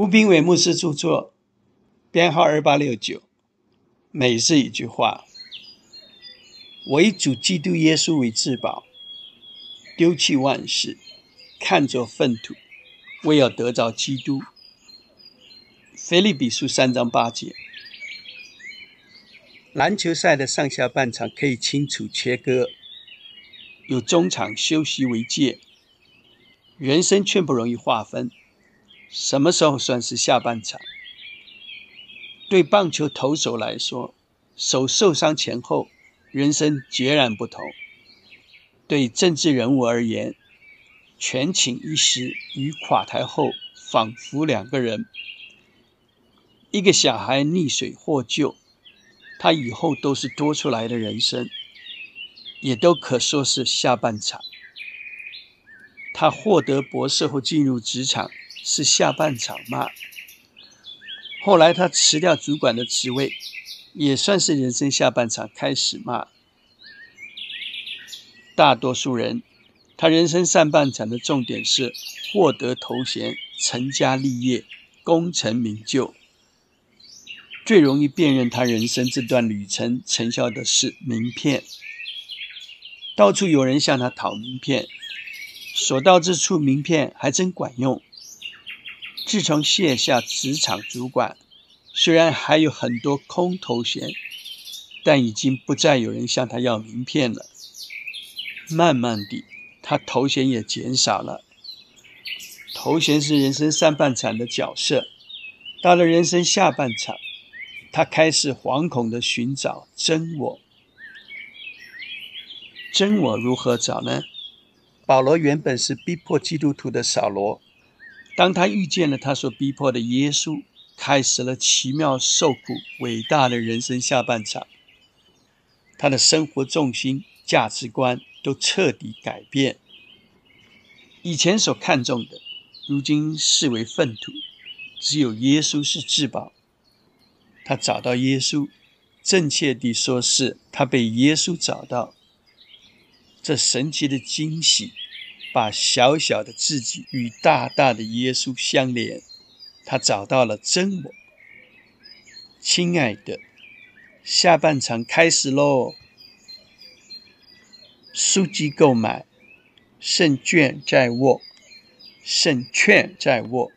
吴炳伟牧师著作，编号二八六九。每日一句话：唯主基督耶稣为至宝，丢弃万事，看作粪土，为要得着基督。腓利比书三章八节。篮球赛的上下半场可以清楚切割，有中场休息为界。人生却不容易划分。什么时候算是下半场？对棒球投手来说，手受伤前后，人生截然不同；对政治人物而言，权倾一时与垮台后，仿佛两个人。一个小孩溺水获救，他以后都是多出来的人生，也都可说是下半场。他获得博士后进入职场。是下半场吗？后来他辞掉主管的职位，也算是人生下半场开始嘛？大多数人，他人生上半场的重点是获得头衔、成家立业、功成名就。最容易辨认他人生这段旅程成效的是名片，到处有人向他讨名片，所到之处名片还真管用。自从卸下职场主管，虽然还有很多空头衔，但已经不再有人向他要名片了。慢慢地，他头衔也减少了。头衔是人生上半场的角色，到了人生下半场，他开始惶恐地寻找真我。真我如何找呢？保罗原本是逼迫基督徒的扫罗。当他遇见了他所逼迫的耶稣，开始了奇妙受苦、伟大的人生下半场。他的生活重心、价值观都彻底改变。以前所看重的，如今视为粪土。只有耶稣是至宝。他找到耶稣，正确地说是他被耶稣找到。这神奇的惊喜。把小小的自己与大大的耶稣相连，他找到了真我。亲爱的，下半场开始喽！书籍购买，胜券在握，胜券在握。